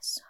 corazón.